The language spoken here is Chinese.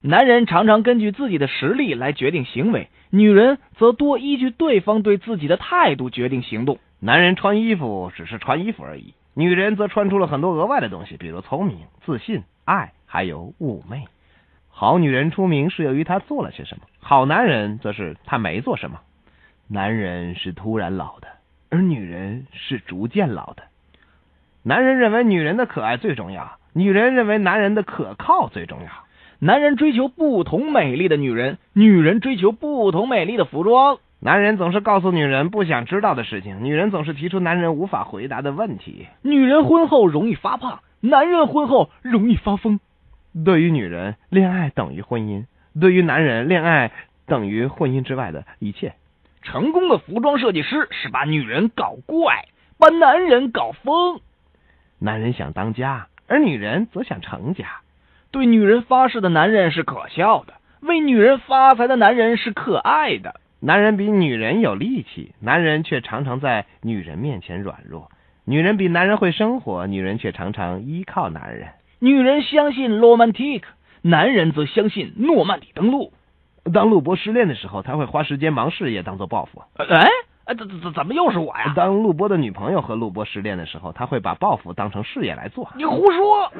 男人常常根据自己的实力来决定行为，女人则多依据对方对自己的态度决定行动。男人穿衣服只是穿衣服而已，女人则穿出了很多额外的东西，比如聪明、自信、爱，还有妩媚。好女人出名是由于她做了些什么，好男人则是他没做什么。男人是突然老的，而女人是逐渐老的。男人认为女人的可爱最重要，女人认为男人的可靠最重要。男人追求不同美丽的女人，女人追求不同美丽的服装。男人总是告诉女人不想知道的事情，女人总是提出男人无法回答的问题。女人婚后容易发胖，男人婚后容易发疯。对于女人，恋爱等于婚姻；对于男人，恋爱等于婚姻之外的一切。成功的服装设计师是把女人搞怪，把男人搞疯。男人想当家，而女人则想成家。对女人发誓的男人是可笑的，为女人发财的男人是可爱的。男人比女人有力气，男人却常常在女人面前软弱；女人比男人会生活，女人却常常依靠男人。女人相信罗曼蒂克，男人则相信诺曼底登陆。当陆博失恋的时候，他会花时间忙事业，当做报复。哎，哎，怎怎怎么又是我呀？当陆波的女朋友和陆波失恋的时候，他会把报复当成事业来做。你胡说！